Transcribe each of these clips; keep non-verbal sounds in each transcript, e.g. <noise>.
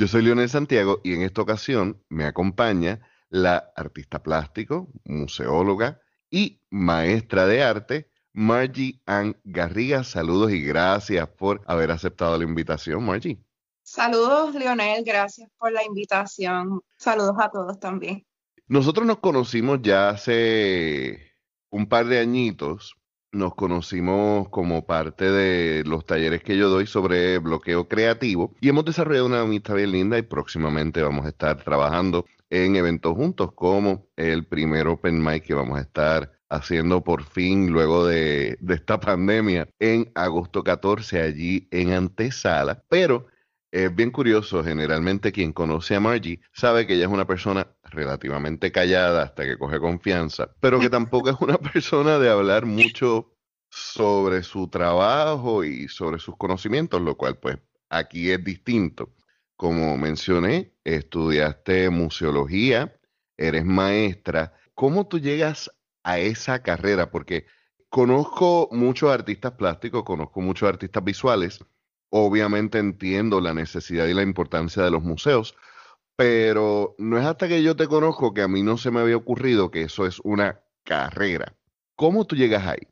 Yo soy Leonel Santiago y en esta ocasión me acompaña la artista plástico, museóloga y maestra de arte, Margie Ann Garriga. Saludos y gracias por haber aceptado la invitación, Margie. Saludos, Leonel, gracias por la invitación. Saludos a todos también. Nosotros nos conocimos ya hace un par de añitos. Nos conocimos como parte de los talleres que yo doy sobre bloqueo creativo y hemos desarrollado una amistad bien linda y próximamente vamos a estar trabajando en eventos juntos como el primer Open Mic que vamos a estar haciendo por fin luego de, de esta <laughs> pandemia en agosto 14 allí en antesala. Pero es bien curioso, generalmente quien conoce a Margie sabe que ella es una persona relativamente callada hasta que coge confianza, pero que tampoco es una <laughs> persona de hablar mucho sobre su trabajo y sobre sus conocimientos, lo cual pues aquí es distinto. Como mencioné, estudiaste museología, eres maestra. ¿Cómo tú llegas a esa carrera? Porque conozco muchos artistas plásticos, conozco muchos artistas visuales, Obviamente entiendo la necesidad y la importancia de los museos, pero no es hasta que yo te conozco que a mí no se me había ocurrido que eso es una carrera. ¿Cómo tú llegas ahí?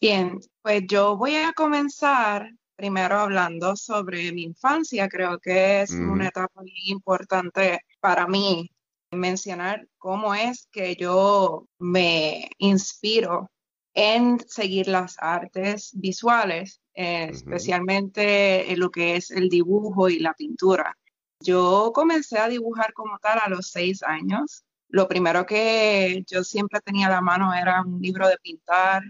Bien, pues yo voy a comenzar primero hablando sobre mi infancia. Creo que es una etapa muy importante para mí mencionar cómo es que yo me inspiro en seguir las artes visuales eh, especialmente en lo que es el dibujo y la pintura. Yo comencé a dibujar como tal a los seis años. Lo primero que yo siempre tenía a la mano era un libro de pintar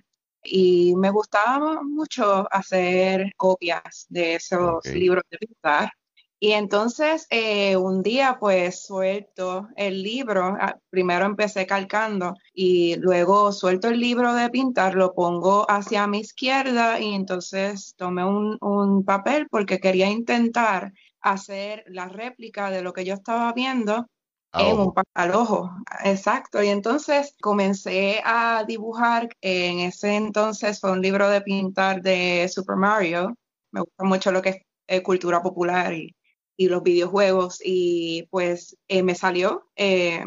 y me gustaba mucho hacer copias de esos libros de pintar. Y entonces eh, un día pues suelto el libro, ah, primero empecé calcando y luego suelto el libro de pintar, lo pongo hacia mi izquierda y entonces tomé un, papel porque quería intentar hacer la réplica de lo que yo estaba viendo en un al ojo, exacto. Y entonces comencé a dibujar, en ese entonces fue un libro de pintar de Super Mario, me gusta mucho lo que es eh, cultura popular y y los videojuegos y pues eh, me salió, eh,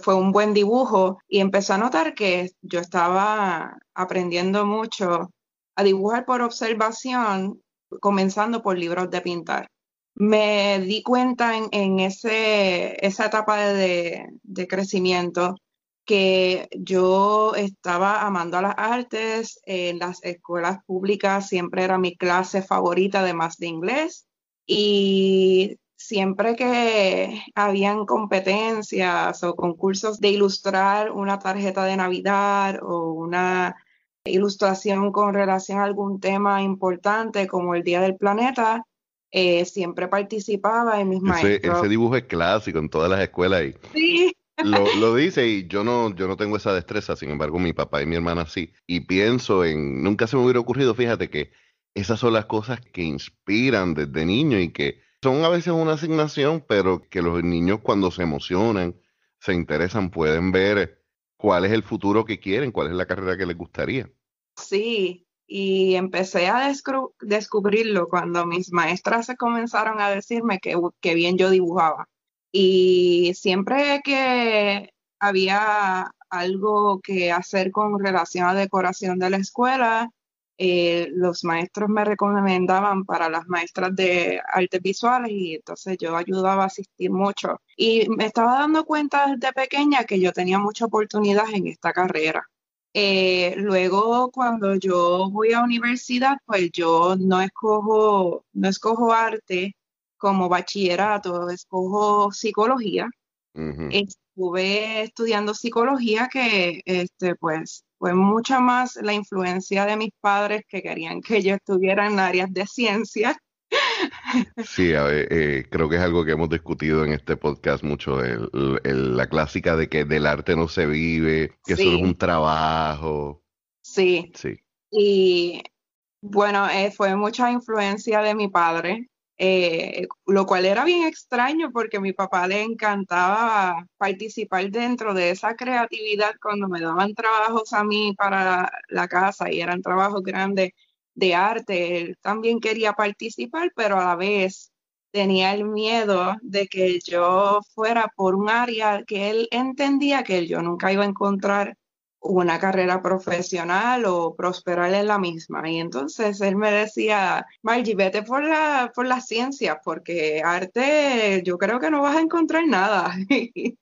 fue un buen dibujo y empecé a notar que yo estaba aprendiendo mucho a dibujar por observación, comenzando por libros de pintar. Me di cuenta en, ese, esa etapa de, de crecimiento que yo estaba amando a las artes, en las escuelas públicas siempre era mi clase favorita, además de inglés, y siempre que habían competencias o concursos de ilustrar una tarjeta de Navidad o una ilustración con relación a algún tema importante como el Día del Planeta, eh, siempre participaba en mis maestros. Ese dibujo es clásico en todas las escuelas. Y sí. Lo, <laughs> lo, dice y yo no, yo no tengo esa destreza, sin embargo mi papá y mi hermana sí. Y pienso en, nunca se me hubiera ocurrido, fíjate que esas son las cosas que inspiran desde niño y que son a veces una asignación, pero que los niños cuando se emocionan, se interesan, pueden ver cuál es el futuro que quieren, cuál es la carrera que les gustaría. Sí, y empecé a descubrirlo cuando mis maestras se comenzaron a decirme que, que bien yo dibujaba. Y siempre que había algo que hacer con relación a decoración de la escuela, eh, los maestros me recomendaban para las maestras de artes visuales y entonces yo ayudaba a asistir mucho. Y me estaba dando cuenta desde pequeña que yo tenía mucha oportunidad en esta carrera. Eh, luego, cuando yo voy a universidad, pues yo no escojo, no escojo arte como bachillerato, escojo psicología. Estuve estudiando psicología que, este, pues, fue mucha más la influencia de mis padres que querían que yo estuviera en áreas de ciencia. <laughs> Sí, eh, creo que es algo que hemos discutido en este podcast mucho, la clásica de que del arte no se vive, que eso es un trabajo. Sí. Sí. Y bueno, eh, fue mucha influencia de mi padre. Eh, lo cual era bien extraño porque a mi papá le encantaba participar dentro de esa creatividad cuando me daban trabajos a mí para la casa y eran trabajos grandes de arte. Él también quería participar, pero a la vez tenía el miedo de que yo fuera por un área que él entendía que yo nunca iba a encontrar una carrera profesional o prosperar en la misma. Y entonces él me decía, Margie, vete por la, por la ciencia, porque arte yo creo que no vas a encontrar nada. <laughs> y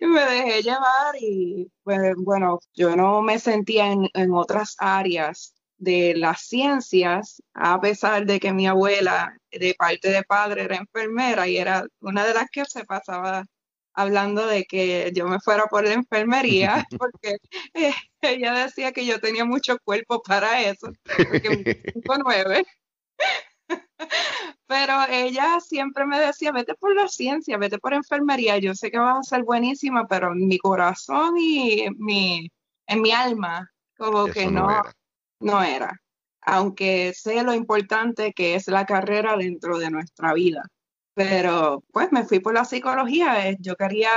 me dejé llevar y pues, bueno, yo no me sentía en, en otras áreas de las ciencias, a pesar de que mi abuela de parte de padre era enfermera y era una de las que se pasaba hablando de que yo me fuera por la enfermería, <laughs> porque eh, ella decía que yo tenía mucho cuerpo para eso, porque nueve. <laughs> Pero ella siempre me decía, vete por la ciencia, vete por enfermería, yo sé que vas a ser buenísima, pero en mi corazón y mi, en mi alma, como que no, era. no era. Aunque sé lo importante que es la carrera dentro de nuestra vida pero pues me fui por la psicología. Eh, yo quería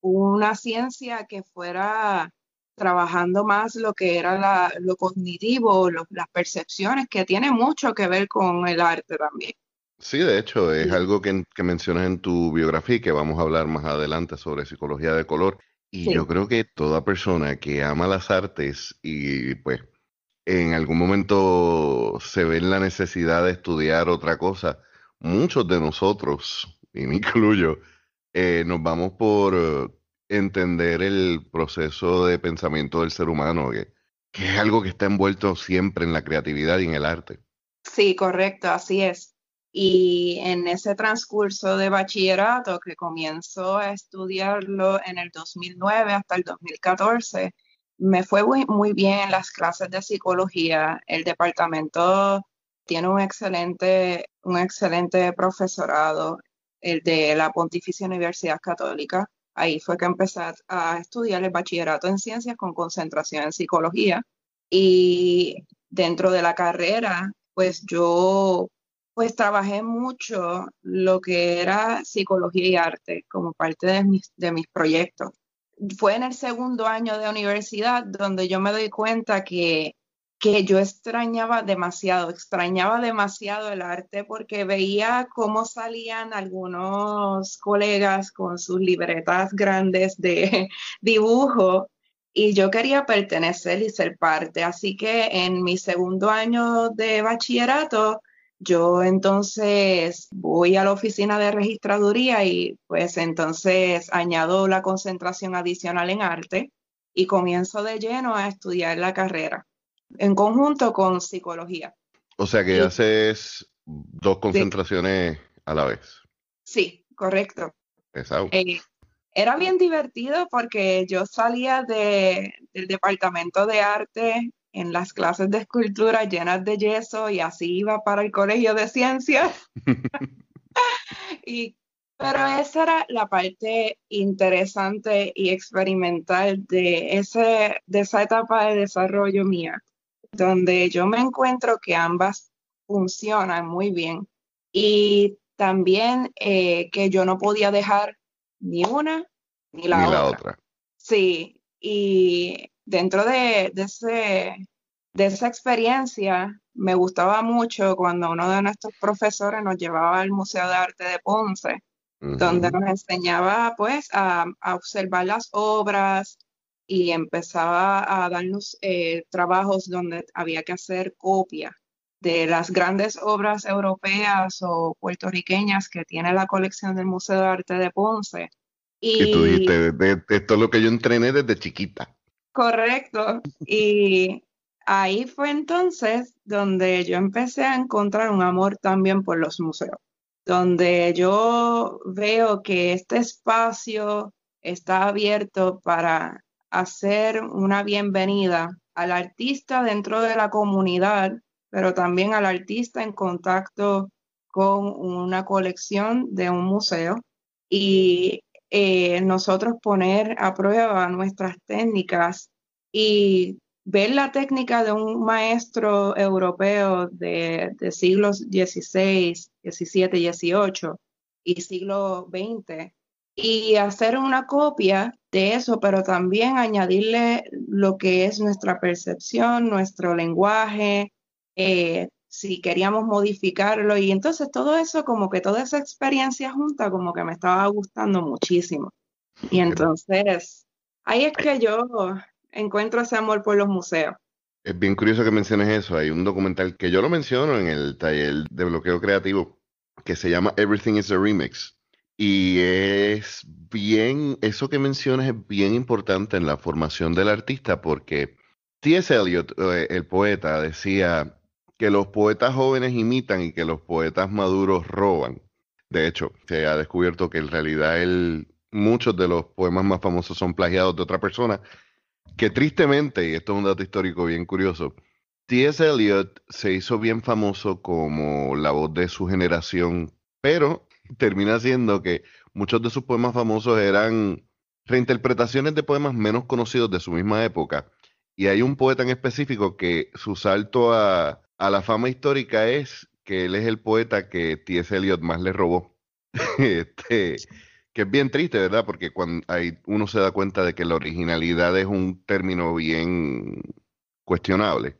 una ciencia que fuera trabajando más lo que era lo cognitivo, las percepciones, que tiene mucho que ver con el arte también. Sí, de hecho, es algo que, mencionas en tu biografía y que vamos a hablar más adelante sobre psicología de color. Y yo creo que toda persona que ama las artes y pues en algún momento se ve en la necesidad de estudiar otra cosa, muchos de nosotros, y me <laughs> incluyo, eh, nos vamos por eh, entender el proceso de pensamiento del ser humano, que, es algo que está envuelto siempre en la creatividad y en el arte. Sí, correcto, así es. Y en ese transcurso de bachillerato que comienzo a estudiarlo en el 2009 hasta el 2014, me fue muy, muy bien en las clases de psicología. El departamento tiene un excelente, un excelente profesorado, el de la Pontificia Universidad Católica. Ahí fue que empecé a estudiar el bachillerato en ciencias con concentración en psicología. Y dentro de la carrera, pues yo pues trabajé mucho lo que era psicología y arte como parte de mis, de mis proyectos. Fue en el segundo año de universidad donde yo me doy cuenta que que yo extrañaba demasiado, extrañaba demasiado el arte porque veía cómo salían algunos colegas con sus libretas grandes de <laughs> dibujo y yo quería pertenecer y ser parte. Así que en mi segundo año de bachillerato, yo entonces voy a la oficina de registraduría y pues entonces añado la concentración adicional en arte y comienzo de lleno a estudiar la carrera en conjunto con psicología. O sea que haces dos concentraciones a la vez. Sí, correcto. Eh, era bien divertido porque yo salía de, del departamento de arte en las clases de escultura llenas de yeso y así iba para el colegio de ciencias. <laughs> y, pero esa era la parte interesante y experimental de, ese, de esa etapa de desarrollo mía donde yo me encuentro que ambas funcionan muy bien. Y también eh, que yo no podía dejar ni una ni la, otra. Sí, y dentro de, ese, de esa experiencia me gustaba mucho cuando uno de nuestros profesores nos llevaba al Museo de Arte de Ponce, donde nos enseñaba pues a, a observar las obras, y empezaba a darnos eh, trabajos donde había que hacer copia de las grandes obras europeas o puertorriqueñas que tiene la colección del Museo de Arte de Ponce. Y, tú dijiste, esto es lo que yo entrené desde chiquita. Correcto. Y ahí fue entonces donde yo empecé a encontrar un amor también por los museos, donde yo veo que este espacio está abierto para hacer una bienvenida al artista dentro de la comunidad, pero también al artista en contacto con una colección de un museo. Y eh, nosotros poner a prueba nuestras técnicas y ver la técnica de un maestro europeo de, de siglos XVI, XVII, XVIII y siglo XX y hacer una copia de eso, pero también añadirle lo que es nuestra percepción, nuestro lenguaje, eh, si queríamos modificarlo y entonces todo eso, como que toda esa experiencia junta, como que me estaba gustando muchísimo. Y entonces, ahí es que yo encuentro ese amor por los museos. Es bien curioso que menciones eso. Hay un documental que yo lo menciono en el taller de bloqueo creativo que se llama Everything is a Remix. Y es bien, eso que mencionas es bien importante en la formación del artista porque T.S. Eliot, eh, el poeta, decía que los poetas jóvenes imitan y que los poetas maduros roban. De hecho, se ha descubierto que en realidad muchos de los poemas más famosos son plagiados de otra persona que tristemente, y esto es un dato histórico bien curioso, T.S. Eliot se hizo bien famoso como la voz de su generación, pero termina siendo que muchos de sus poemas famosos eran reinterpretaciones de poemas menos conocidos de su misma época. Y hay un poeta en específico que su salto a, a la fama histórica es que él es el poeta que T.S. Eliot más le robó. <laughs> este, que es bien triste, ¿verdad? Porque cuando hay, uno se da cuenta de que la originalidad es un término bien cuestionable.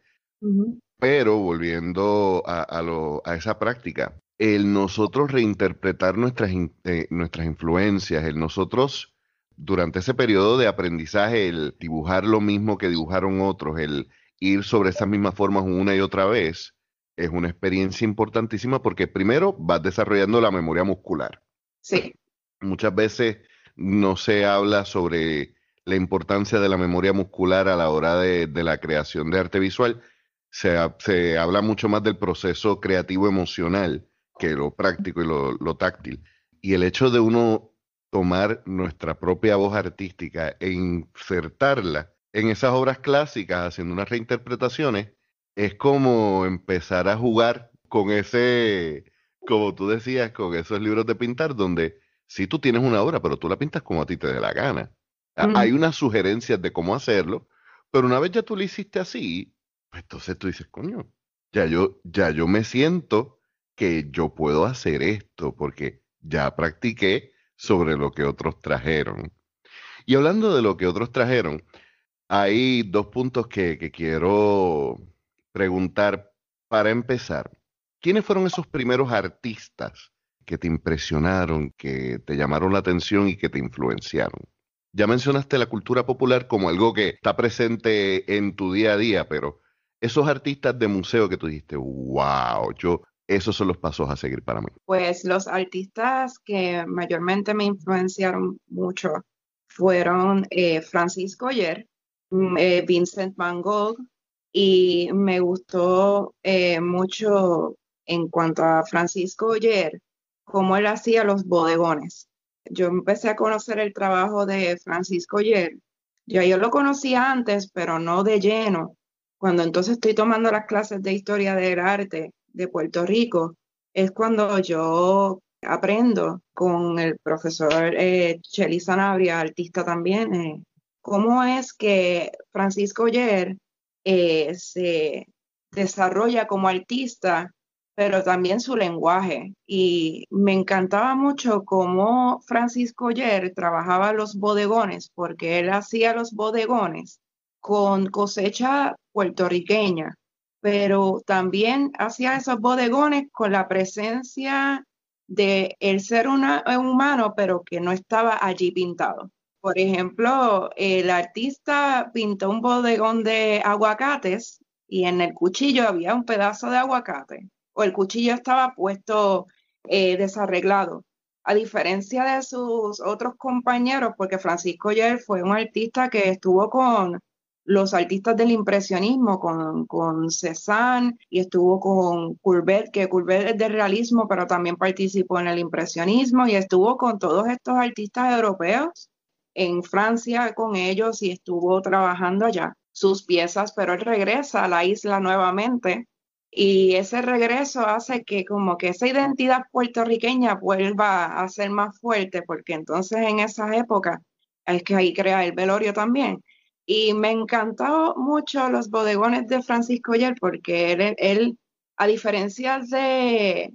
Pero volviendo a, lo, a, esa práctica, el nosotros reinterpretar nuestras, eh, nuestras influencias, el nosotros durante ese periodo de aprendizaje, el dibujar lo mismo que dibujaron otros, el ir sobre esas mismas formas una y otra vez, es una experiencia importantísima porque primero vas desarrollando la memoria muscular. Sí. Muchas veces no se habla sobre la importancia de la memoria muscular a la hora de, la creación de arte visual. Se, se, habla mucho más del proceso creativo emocional que lo práctico y lo, lo táctil. Y el hecho de uno tomar nuestra propia voz artística e insertarla en esas obras clásicas, haciendo unas reinterpretaciones, es como empezar a jugar con ese, como tú decías, con esos libros de pintar, donde si tú tienes una obra, pero tú la pintas como a ti te dé la gana. Hay unas sugerencias de cómo hacerlo, pero una vez ya tú lo hiciste así, pues entonces tú dices, coño, ya yo, ya yo me siento que yo puedo hacer esto, porque ya practiqué sobre lo que otros trajeron. Y hablando de lo que otros trajeron, hay dos puntos que, quiero preguntar para empezar. ¿Quiénes fueron esos primeros artistas que te impresionaron, que te llamaron la atención y que te influenciaron? Ya mencionaste la cultura popular como algo que está presente en tu día a día, pero esos artistas de museo que tú dijiste, wow, yo, esos son los pasos a seguir para mí. Pues los artistas que mayormente me influenciaron mucho fueron eh, Francisco Yer, mm, eh, Vincent Van Gogh, y me gustó eh, mucho en cuanto a Francisco Yer, cómo él hacía los bodegones. Yo empecé a conocer el trabajo de Francisco Yer. Ya yo lo conocía antes, pero no de lleno. Cuando entonces estoy tomando las clases de historia del arte de Puerto Rico, es cuando yo aprendo con el profesor eh, Chely Sanabria, artista también, eh, cómo es que Francisco Yer eh, se desarrolla como artista pero también su lenguaje. Y me encantaba mucho cómo Francisco Yer trabajaba los bodegones, porque él hacía los bodegones con cosecha puertorriqueña, pero también hacía esos bodegones con la presencia de el ser humano, pero que no estaba allí pintado. Por ejemplo, el artista pintó un bodegón de aguacates y en el cuchillo había un pedazo de aguacate o el cuchillo estaba puesto eh, desarreglado. A diferencia de sus otros compañeros, porque Francisco Yer fue un artista que estuvo con los artistas del impresionismo, con, con Cézanne y estuvo con Courbet, que Courbet es de realismo, pero también participó en el impresionismo y estuvo con todos estos artistas europeos en Francia con ellos y estuvo trabajando allá sus piezas, pero él regresa a la isla nuevamente y ese regreso hace que como que esa identidad puertorriqueña vuelva a ser más fuerte, porque entonces en esa época es que ahí crea el velorio también. Y me encantó mucho los bodegones de Francisco Yer, porque él, él a diferencia de,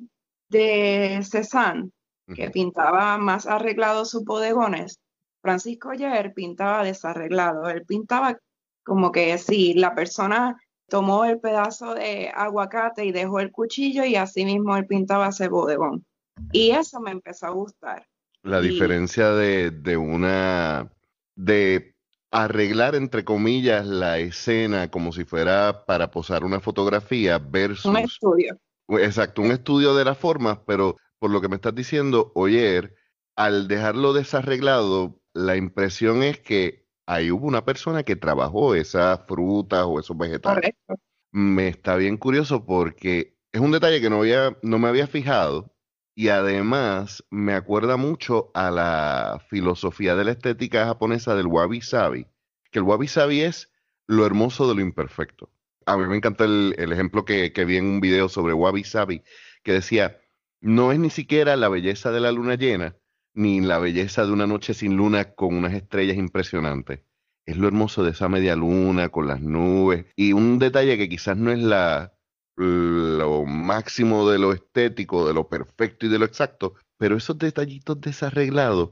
de Cézanne, que pintaba más arreglados sus bodegones, Francisco Yer pintaba desarreglado. Él pintaba como que si la persona tomó el pedazo de aguacate y dejó el cuchillo y así mismo él pintaba ese bodegón. Y eso me empezó a gustar. La diferencia de, de una, de arreglar, entre comillas, la escena como si fuera para posar una fotografía versus... Un estudio. Exacto, un estudio de las formas, pero por lo que me estás diciendo, oyer, al dejarlo desarreglado, la impresión es que ahí hubo una persona que trabajó esas frutas o esos vegetales. Correcto. Me está bien curioso porque es un detalle que no, había, no me había fijado y además me acuerda mucho a la filosofía de la estética japonesa del wabi sabi, que el wabi sabi es lo hermoso de lo imperfecto. A mí me encanta el, ejemplo que, que vi en un video sobre wabi sabi, que decía, no es ni siquiera la belleza de la luna llena, ni la belleza de una noche sin luna con unas estrellas impresionantes. Es lo hermoso de esa media luna con las nubes y un detalle que quizás no es la, lo máximo de lo estético, de lo perfecto y de lo exacto, pero esos detallitos desarreglados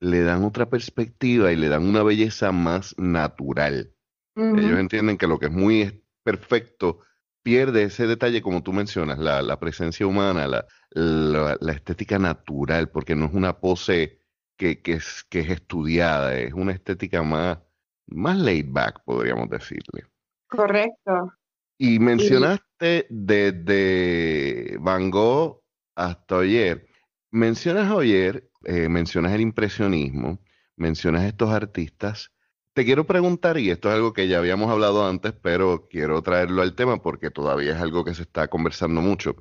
le dan otra perspectiva y le dan una belleza más natural. Ellos entienden que lo que es muy perfecto pierde ese detalle, como tú mencionas, la, presencia humana, la, la, estética natural, porque no es una pose que, que, es, que es estudiada, es una estética más, más laid back, podríamos decirle. Correcto. Y mencionaste desde Van Gogh hasta ayer. Mencionas ayer, eh, mencionas el impresionismo, mencionas estos artistas te quiero preguntar, y esto es algo que ya habíamos hablado antes, pero quiero traerlo al tema porque todavía es algo que se está conversando mucho.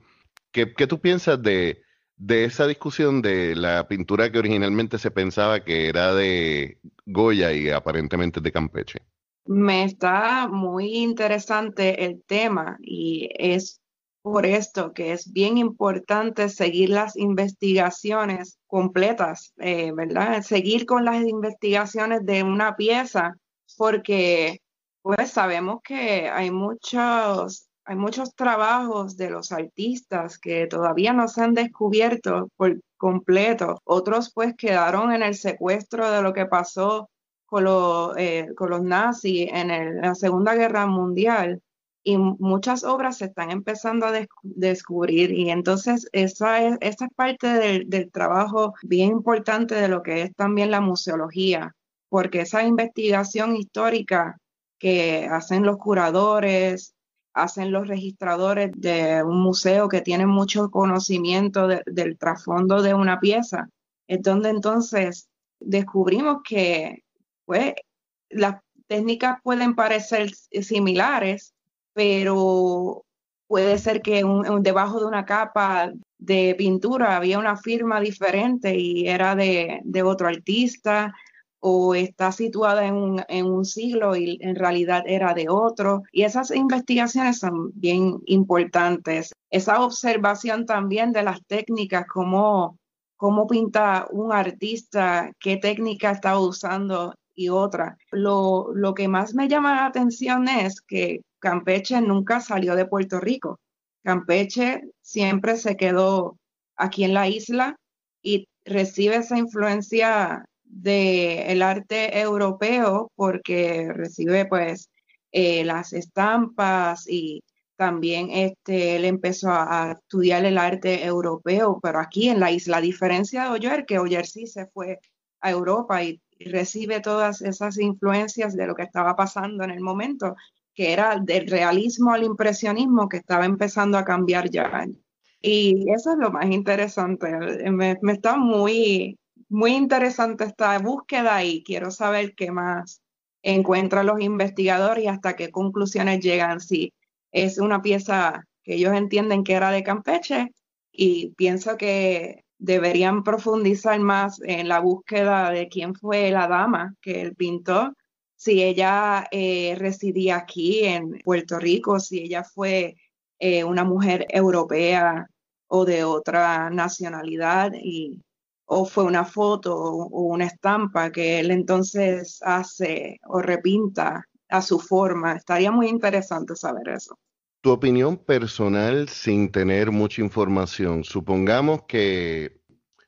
¿Qué, tú piensas de, de esa discusión de la pintura que originalmente se pensaba que era de Goya y aparentemente de Campeche? Me está muy interesante el tema y es por esto que es bien importante seguir las investigaciones completas, eh, ¿verdad? Seguir con las investigaciones de una pieza, porque pues sabemos que hay muchos, hay muchos trabajos de los artistas que todavía no se han descubierto por completo. Otros pues quedaron en el secuestro de lo que pasó con, eh, con los nazis en la Segunda Guerra Mundial y muchas obras se están empezando a descubrir y entonces esa es, esa es parte del, trabajo bien importante de lo que es también la museología, porque esa investigación histórica que hacen los curadores, hacen los registradores de un museo que tienen mucho conocimiento del trasfondo de una pieza, es donde entonces descubrimos que pues, las técnicas pueden parecer similares, pero puede ser que debajo de una capa de pintura había una firma diferente y era de, otro artista o está situada en un, siglo y en realidad era de otro. Y esas investigaciones son bien importantes. Esa observación también de las técnicas, cómo, cómo pinta un artista, qué técnica está usando y otra. Lo, lo que más me llama la atención es que Campeche nunca salió de Puerto Rico. Campeche siempre se quedó aquí en la isla y recibe esa influencia del arte europeo porque recibe pues eh, las estampas y también este, él empezó a, estudiar el arte europeo, pero aquí en la isla, a diferencia de Oyer, que Oyer sí se fue a Europa y recibe todas esas influencias de lo que estaba pasando en el momento que era del realismo al impresionismo que estaba empezando a cambiar ya. Y eso es lo más interesante. Me, está muy, muy interesante esta búsqueda y quiero saber qué más encuentran los investigadores y hasta qué conclusiones llegan. Si es una pieza que ellos entienden que era de Campeche y pienso que deberían profundizar más en la búsqueda de quién fue la dama que él pintó si ella eh, residía aquí en Puerto Rico, si ella fue eh, una mujer europea o de otra nacionalidad y o fue una foto o una estampa que él entonces hace o repinta a su forma. Estaría muy interesante saber eso. Tu opinión personal sin tener mucha información. Supongamos que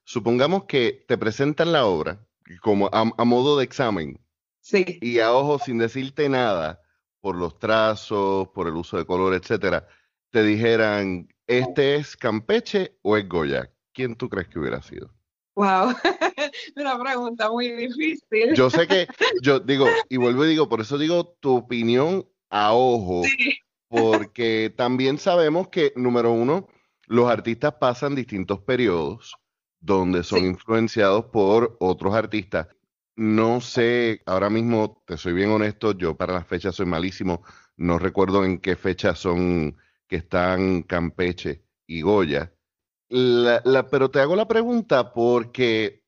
supongamos que te presentan la obra como a modo de examen Sí. Y a ojo, sin decirte nada, por los trazos, por el uso de color, etcétera, te dijeran, ¿este es Campeche o es Goya? ¿Quién tú crees que hubiera sido? Wow, <laughs> una pregunta muy difícil. Yo sé que, <laughs> yo digo, y vuelvo y digo, por eso digo tu opinión a ojo, porque también sabemos que, número uno, los artistas pasan distintos periodos donde son influenciados por otros artistas. No sé, ahora mismo, te soy bien honesto, yo para las fechas soy malísimo, no recuerdo en qué fechas son que están Campeche y Goya. La, pero te hago la pregunta porque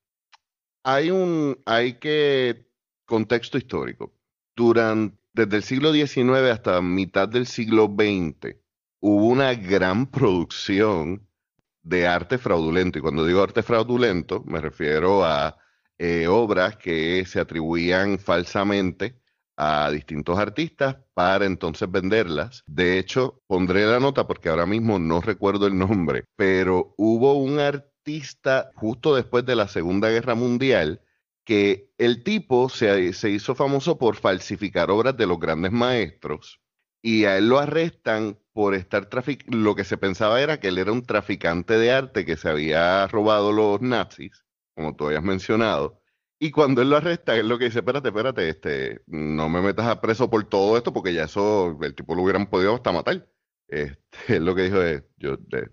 hay un, hay que, contexto histórico. Durante, desde el siglo XIX hasta mitad del siglo XX, hubo una gran producción de arte fraudulento. Y cuando digo arte fraudulento, me refiero a eh, obras que se atribuían falsamente a distintos artistas para entonces venderlas. De hecho, pondré la nota porque ahora mismo no recuerdo el nombre, pero hubo un artista justo después de la Segunda Guerra Mundial que el tipo se, se hizo famoso por falsificar obras de los grandes maestros y a él lo arrestan por estar traficando, lo que se pensaba era que él era un traficante de arte que se había robado los nazis, como tú habías mencionado. Y cuando él lo arresta, él lo que dice, espérate, espérate, este, no me metas a preso por todo esto, porque ya eso, el tipo lo hubieran podido hasta matar. Este, <laughs> él lo que dijo es, yo te,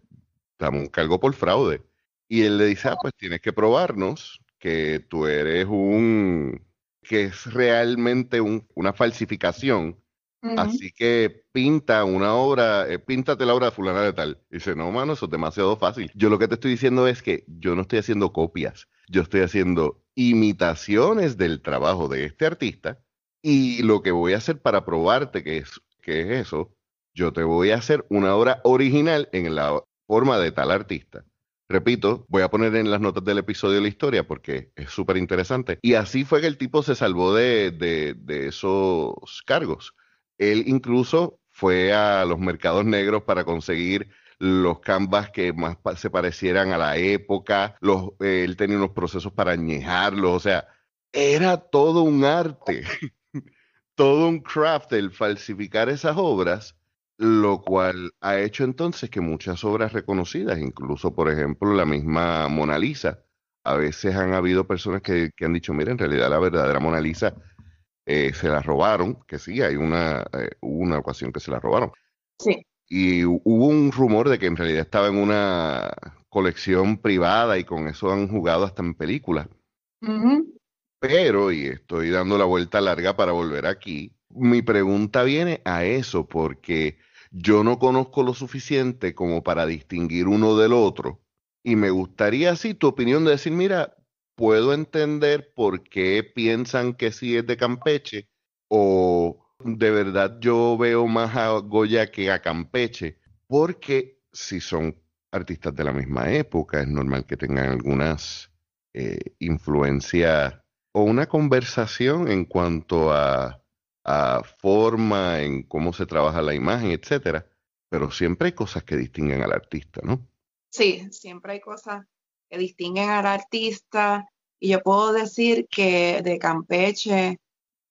damos un cargo por fraude. Y él le dice, ah, pues tienes que probarnos que tú eres un, que es realmente un, una falsificación Así que pinta una obra, eh, píntate la obra de fulana de tal. dice, no, mano, eso es demasiado fácil. Yo lo que te estoy diciendo es que yo no estoy haciendo copias, yo estoy haciendo imitaciones del trabajo de este artista y lo que voy a hacer para probarte que es, que es eso, yo te voy a hacer una obra original en la forma de tal artista. Repito, voy a poner en las notas del episodio la historia porque es súper interesante. Y así fue que el tipo se salvó de, de esos cargos. Él incluso fue a los mercados negros para conseguir los canvas que más se parecieran a la época, eh, él tenía unos procesos para añejarlos, o sea, era todo un arte, <laughs> todo un craft el falsificar esas obras, lo cual ha hecho entonces que muchas obras reconocidas, incluso por ejemplo la misma Mona Lisa, a veces han habido personas que, que han dicho, mira, en realidad la verdadera Mona Lisa eh, se la robaron, que sí, hay una, eh, una ocasión que se la robaron. Sí. Y hubo un rumor de que en realidad estaba en una colección privada y con eso han jugado hasta en películas. Pero, y estoy dando la vuelta larga para volver aquí, mi pregunta viene a eso, porque yo no conozco lo suficiente como para distinguir uno del otro. Y me gustaría, así, tu opinión de decir, mira, puedo entender por qué piensan que sí es de Campeche o de verdad yo veo más a Goya que a Campeche, porque si son artistas de la misma época, es normal que tengan algunas eh, influencias o una conversación en cuanto a, a, forma, en cómo se trabaja la imagen, etcétera. Pero siempre hay cosas que distinguen al artista, ¿no? Sí, siempre hay cosas que distinguen al artista. Y yo puedo decir que de Campeche,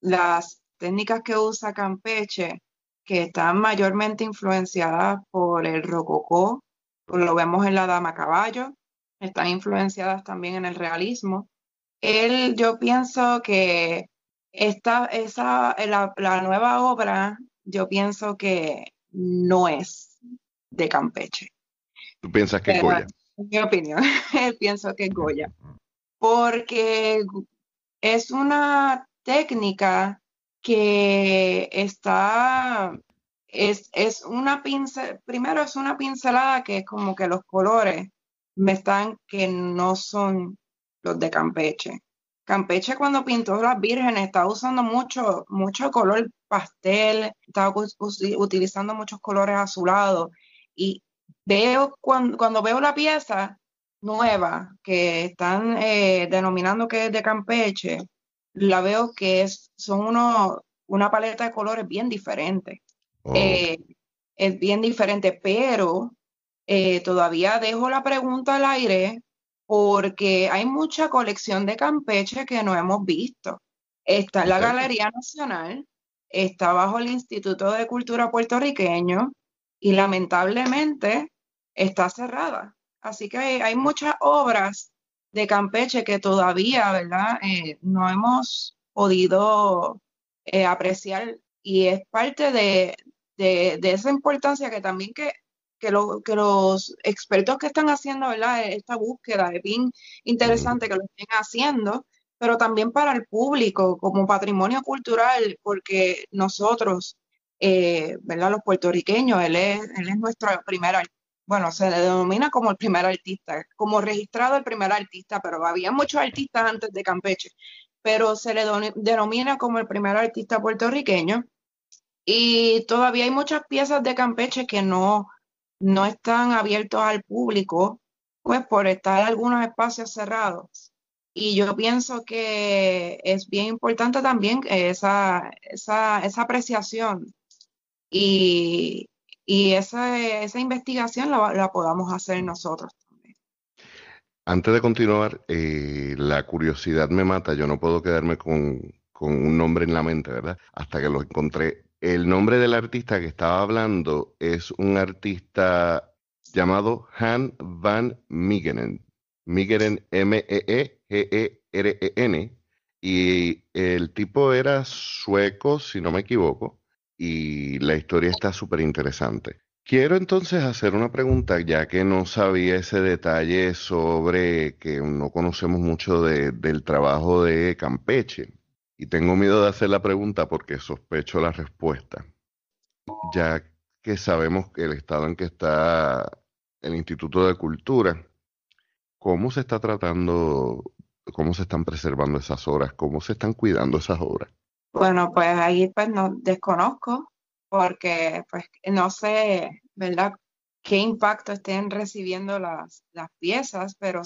las técnicas que usa Campeche, que están mayormente influenciadas por el rococó, lo vemos en la Dama Caballo, están influenciadas también en el realismo. Él, yo pienso que esta, esa, la, la nueva obra, yo pienso que no es de Campeche. ¿Tú piensas que es Goya? En mi opinión, <laughs> pienso que es Goya. Porque es una técnica que está, es, es una pincel, primero es una pincelada que es como que los colores me están que no son los de Campeche. Campeche cuando pintó las vírgenes estaba usando mucho, mucho color pastel, estaba utilizando muchos colores azulados y veo cuando, veo la pieza nueva que están eh, denominando que es de Campeche, la veo que es, son uno, una paleta de colores bien diferente. Oh. Eh, es bien diferente, pero eh, todavía dejo la pregunta al aire porque hay mucha colección de Campeche que no hemos visto. Está en la Galería Nacional, está bajo el Instituto de Cultura puertorriqueño y lamentablemente está cerrada. Así que hay, muchas obras de Campeche que todavía, ¿verdad? Eh, no hemos podido eh, apreciar y es parte de, esa importancia que también que, que, los expertos que están haciendo, ¿verdad? Esta búsqueda es bien interesante que lo estén haciendo, pero también para el público como patrimonio cultural, porque nosotros, eh, ¿verdad? Los puertorriqueños, él es, él es nuestro primer bueno, se le denomina como el primer artista, como registrado el primer artista, pero había muchos artistas antes de Campeche, pero se le denomina como el primer artista puertorriqueño. Y todavía hay muchas piezas de Campeche que no, no están abiertos al público, pues por estar algunos espacios cerrados. Y yo pienso que es bien importante también esa, esa, esa apreciación y, y esa, esa investigación la, podamos hacer nosotros también. Antes de continuar, eh, la curiosidad me mata, yo no puedo quedarme con, con un nombre en la mente, ¿verdad? Hasta que lo encontré. El nombre del artista que estaba hablando es un artista llamado Han van Migeren. M-E-E-G-E-R-E-N. Y el tipo era sueco, si no me equivoco y la historia está súper interesante. Quiero entonces hacer una pregunta, ya que no sabía ese detalle sobre que no conocemos mucho del trabajo de Campeche. Y tengo miedo de hacer la pregunta porque sospecho la respuesta. Ya que sabemos que el estado en que está el Instituto de Cultura, ¿cómo se está tratando, cómo se están preservando esas obras, cómo se están cuidando esas obras? Bueno, pues ahí pues no desconozco porque pues no sé, ¿verdad? qué impacto estén recibiendo las, las piezas, pero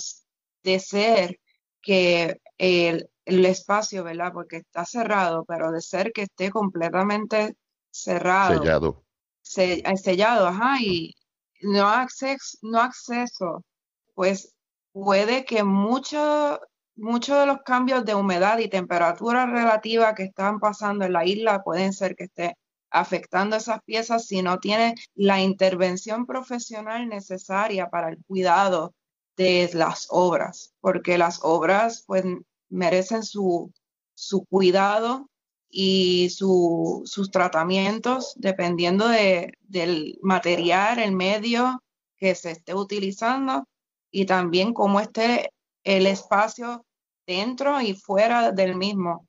de ser que el, espacio, ¿verdad? Porque está cerrado, pero de ser que esté completamente cerrado. Sellado. Eh, sellado, ajá, y no acceso, no acceso, pues puede que mucho muchos de los cambios de humedad y temperatura relativa que están pasando en la isla pueden ser que esté afectando esas piezas si no tiene la intervención profesional necesaria para el cuidado de las obras, porque las obras pues merecen su, su cuidado y sus tratamientos dependiendo de, del material, el medio que se esté utilizando y también cómo esté el espacio dentro y fuera del mismo.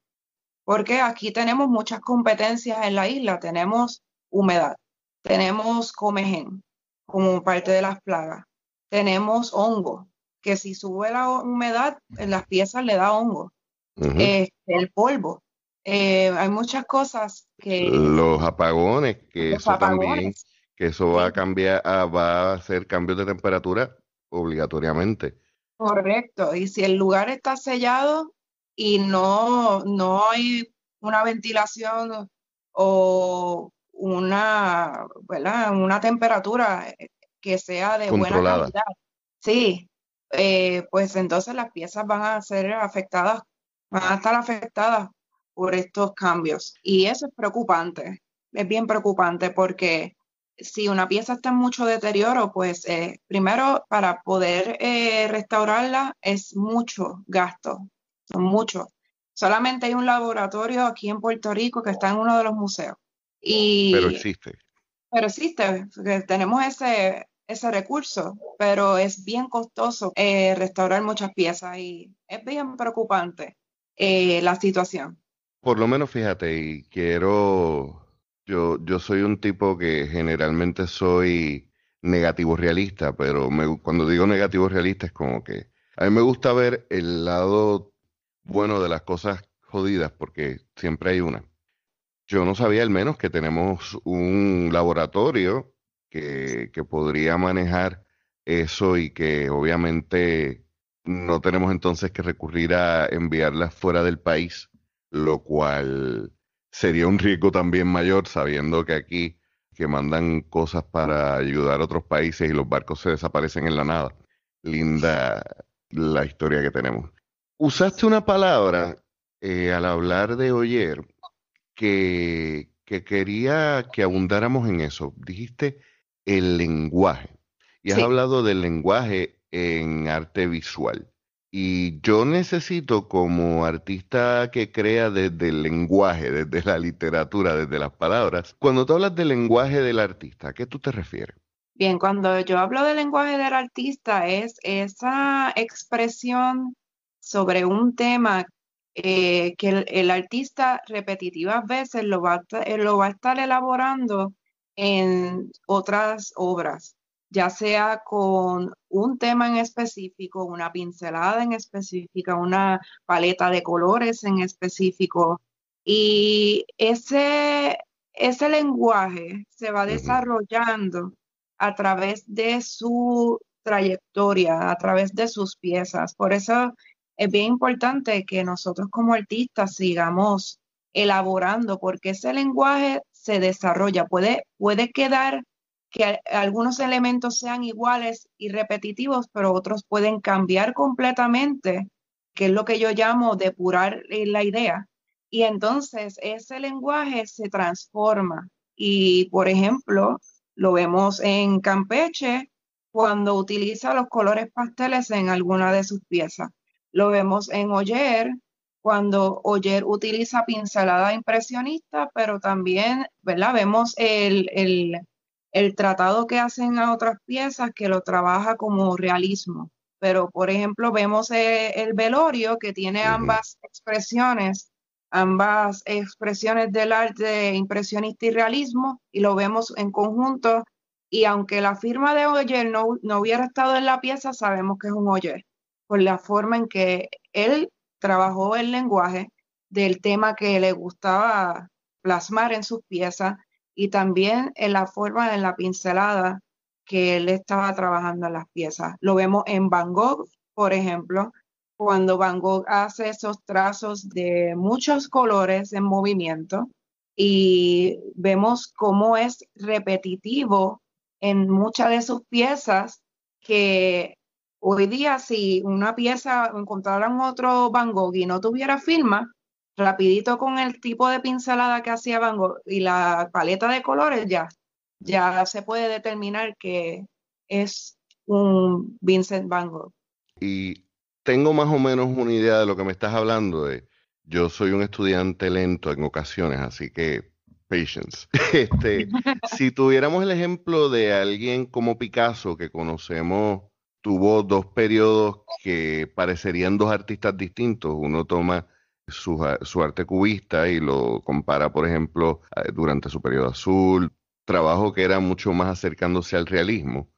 Porque aquí tenemos muchas competencias en la isla. Tenemos humedad, tenemos comején como parte de las plagas, tenemos hongo, que si sube la humedad, en las piezas le da hongo. Eh, el polvo. Eh, hay muchas cosas que... Los apagones, que eso también, que eso va a cambiar, va a hacer cambios de temperatura obligatoriamente. Correcto, y si el lugar está sellado y no, no hay una ventilación o una, una temperatura eh, que sea de buena calidad, sí, eh, pues entonces las piezas van a ser afectadas, van a estar afectadas por estos cambios. Y eso es preocupante, es bien preocupante porque si una pieza está en mucho deterioro, pues eh, primero para poder eh, restaurarla es mucho gasto, son muchos. Solamente hay un laboratorio aquí en Puerto Rico que está en uno de los museos. Y, pero existe. Pero existe, tenemos ese, ese recurso, pero es bien costoso eh, restaurar muchas piezas y es bien preocupante la situación. Por lo menos fíjate, y quiero yo, yo soy un tipo que generalmente soy negativo realista, pero cuando digo negativo realista es como que a mí me gusta ver el lado bueno de las cosas jodidas, porque siempre hay una. Yo no sabía al menos que tenemos un laboratorio que, que podría manejar eso y que obviamente no tenemos entonces que recurrir a enviarlas fuera del país, lo cual sería un riesgo también mayor sabiendo que aquí que mandan cosas para ayudar a otros países y los barcos se desaparecen en la nada. Linda la historia que tenemos. Usaste una palabra eh, al hablar de Oyer que, que quería que abundáramos en eso. Dijiste el lenguaje. Y has hablado del lenguaje en arte visual. Y yo necesito como artista que crea desde el lenguaje, desde la literatura, desde las palabras, cuando tú hablas del lenguaje del artista, ¿a qué tú te refieres? Bien, cuando yo hablo del lenguaje del artista es esa expresión sobre un tema eh, que el, artista repetitivas veces lo va, lo va a estar elaborando en otras obras ya sea con un tema en específico, una pincelada en específica, una paleta de colores en específico. Y ese, ese lenguaje se va desarrollando a través de su trayectoria, a través de sus piezas. Por eso es bien importante que nosotros como artistas sigamos elaborando, porque ese lenguaje se desarrolla, puede, puede quedar que algunos elementos sean iguales y repetitivos, pero otros pueden cambiar completamente, que es lo que yo llamo depurar la idea. Y entonces ese lenguaje se transforma. Y, por ejemplo, lo vemos en Campeche cuando utiliza los colores pasteles en alguna de sus piezas. Lo vemos en Oyer cuando Oyer utiliza pincelada impresionista, pero también, ¿verdad? Vemos el, el el tratado que hacen a otras piezas que lo trabaja como realismo. Pero, por ejemplo, vemos eh, el, velorio que tiene ambas expresiones, ambas expresiones del arte impresionista y realismo, y lo vemos en conjunto. Y aunque la firma de Oyer no, no hubiera estado en la pieza, sabemos que es un Oyer, por la forma en que él trabajó el lenguaje del tema que le gustaba plasmar en sus piezas y también en la forma de la pincelada que él estaba trabajando en las piezas. Lo vemos en Van Gogh, por ejemplo, cuando Van Gogh hace esos trazos de muchos colores en movimiento y vemos cómo es repetitivo en muchas de sus piezas que hoy día si una pieza encontraran otro Van Gogh y no tuviera firma, rapidito con el tipo de pincelada que hacía Van Gogh y la paleta de colores ya, ya se puede determinar que es un Vincent Van Gogh. Y tengo más o menos una idea de lo que me estás hablando. De, yo soy un estudiante lento en ocasiones, así que patience. <laughs> Este, <laughs> si tuviéramos el ejemplo de alguien como Picasso que conocemos, tuvo dos periodos que parecerían dos artistas distintos. Uno toma su, su, arte cubista y lo compara, por ejemplo, durante su periodo azul, trabajo que era mucho más acercándose al realismo.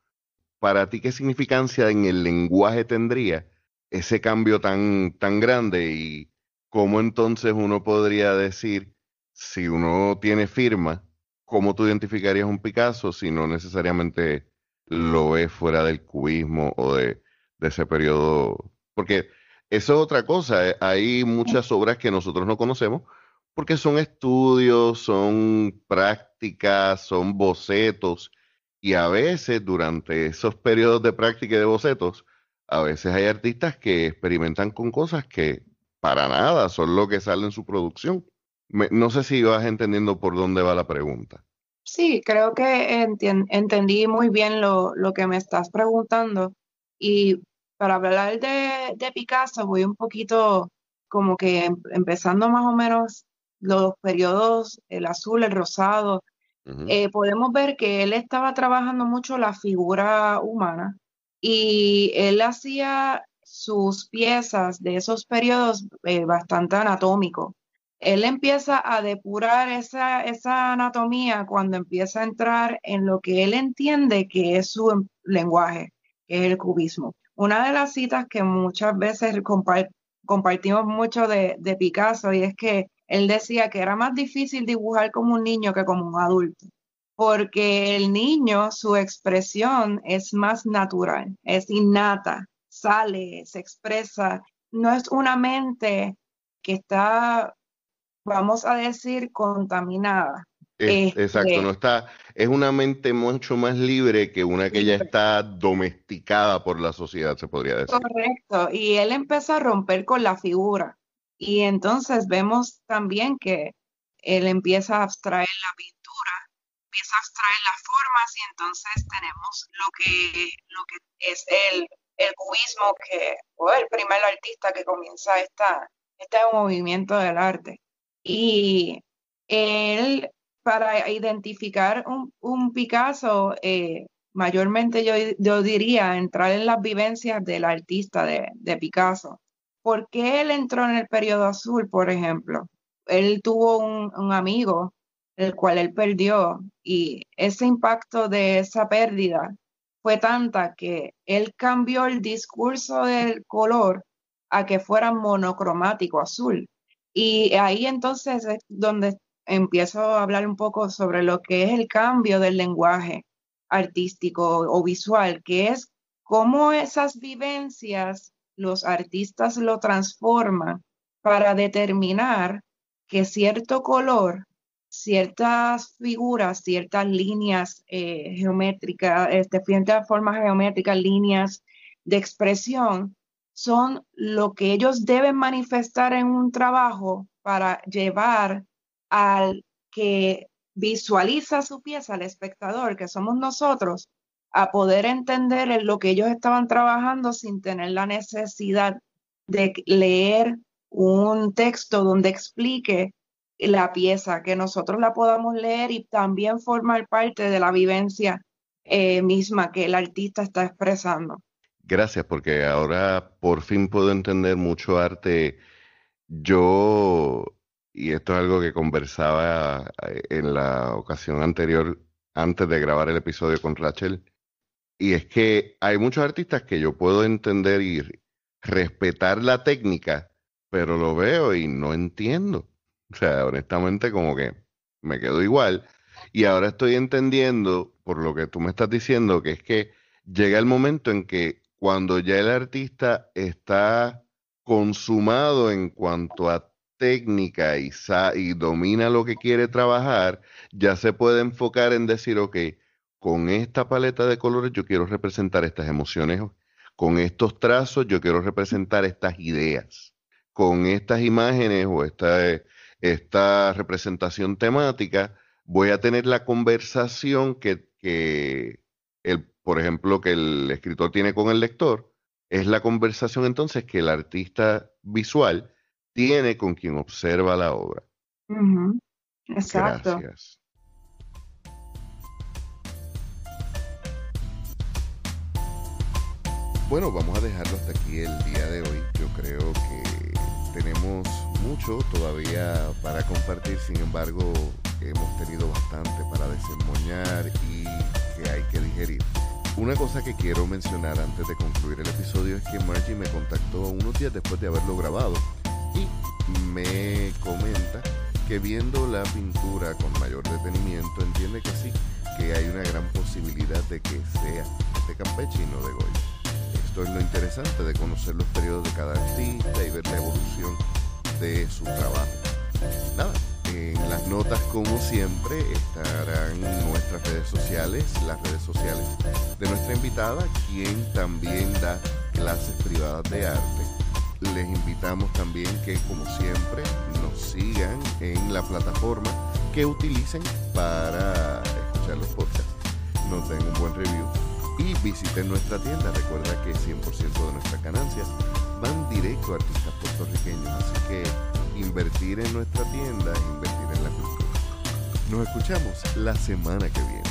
Para ti, ¿qué significancia en el lenguaje tendría ese cambio tan, tan grande y cómo entonces uno podría decir, si uno tiene firma, cómo tú identificarías un Picasso si no necesariamente lo ves fuera del cubismo o de, de ese periodo? Porque eso es otra cosa. Eh, hay muchas obras que nosotros no conocemos porque son estudios, son prácticas, son bocetos. Y a veces durante esos periodos de práctica y de bocetos, a veces hay artistas que experimentan con cosas que para nada son lo que sale en su producción. no sé si vas entendiendo por dónde va la pregunta. Sí, creo que entendí muy bien lo, lo, que me estás preguntando. Y para hablar de, Picasso, voy un poquito como que em, empezando más o menos los periodos, el azul, el rosado, eh, podemos ver que él estaba trabajando mucho la figura humana y él hacía sus piezas de esos periodos eh, bastante anatómicos. Él empieza a depurar esa, esa anatomía cuando empieza a entrar en lo que él entiende que es su em, lenguaje, que es el cubismo. Una de las citas que muchas veces compartimos mucho de, Picasso y es que él decía que era más difícil dibujar como un niño que como un adulto, porque el niño, su expresión es más natural, es innata, sale, se expresa, no es una mente que está, vamos a decir, contaminada. exacto, este no está, es una mente mucho más libre que una que ya está domesticada por la sociedad, se podría decir. Correcto, y él empezó a romper con la figura. Y entonces vemos también que él empieza a abstraer la pintura, empieza a abstraer las formas y entonces tenemos lo que, lo que es el, el cubismo, que fue el primer artista que comienza esta, este movimiento del arte. Y él, para identificar un, Picasso, eh, mayormente yo, yo, diría entrar en las vivencias del artista de, Picasso. ¿Por qué él entró en el periodo azul, por ejemplo? Él tuvo un, un amigo el cual él perdió y ese impacto de esa pérdida fue tanta que él cambió el discurso del color a que fuera monocromático azul. Y ahí entonces es donde empiezo a hablar un poco sobre lo que es el cambio del lenguaje artístico o visual, que es cómo esas vivencias los artistas lo transforman para determinar que cierto color, ciertas figuras, ciertas líneas eh, geométricas, este, ciertas formas geométricas, líneas de expresión, son lo que ellos deben manifestar en un trabajo para llevar al que visualiza su pieza, al espectador, que somos nosotros, a poder entender lo que ellos estaban trabajando sin tener la necesidad de leer un texto donde explique la pieza, que nosotros la podamos leer y también formar parte de la vivencia eh, misma que el artista está expresando. Gracias, porque ahora por fin puedo entender mucho arte. Yo, y esto es algo que conversaba eh, en la ocasión anterior, antes de grabar el episodio con Rachel, y es que hay muchos artistas que yo puedo entender y respetar la técnica, pero lo veo y no entiendo. O sea, honestamente como que me quedo igual. Y ahora estoy entendiendo, por lo que tú me estás diciendo, que es que llega el momento en que cuando ya el artista está consumado en cuanto a técnica y, y domina lo que quiere trabajar, ya se puede enfocar en decir, ok, con esta paleta de colores yo quiero representar estas emociones, con estos trazos yo quiero representar estas ideas, con estas imágenes o esta, esta representación temática voy a tener la conversación que, que el por ejemplo, que el escritor tiene con el lector, es la conversación entonces que el artista visual tiene con quien observa la obra. Exacto. Gracias. Bueno, vamos a dejarlo hasta aquí el día de hoy. Yo creo que tenemos mucho todavía para compartir, sin embargo, hemos tenido bastante para desemboñar y que hay que digerir. Una cosa que quiero mencionar antes de concluir el episodio es que Margie me contactó unos días después de haberlo grabado y me comenta que viendo la pintura con mayor detenimiento entiende que sí, que hay una gran posibilidad de que sea de Campeche y no de Goya. Esto es lo interesante de conocer los periodos de cada artista y ver la evolución de su trabajo. Nada, en las notas, como siempre, estarán nuestras redes sociales, las redes sociales de nuestra invitada, quien también da clases privadas de arte. Les invitamos también que, como siempre, nos sigan en la plataforma que utilicen para escuchar los podcasts. Nos den un buen review y visiten nuestra tienda. Recuerda que 100% de nuestras ganancias van directo a artistas puertorriqueños, así que invertir en nuestra tienda, invertir en la cultura. Nos escuchamos la semana que viene.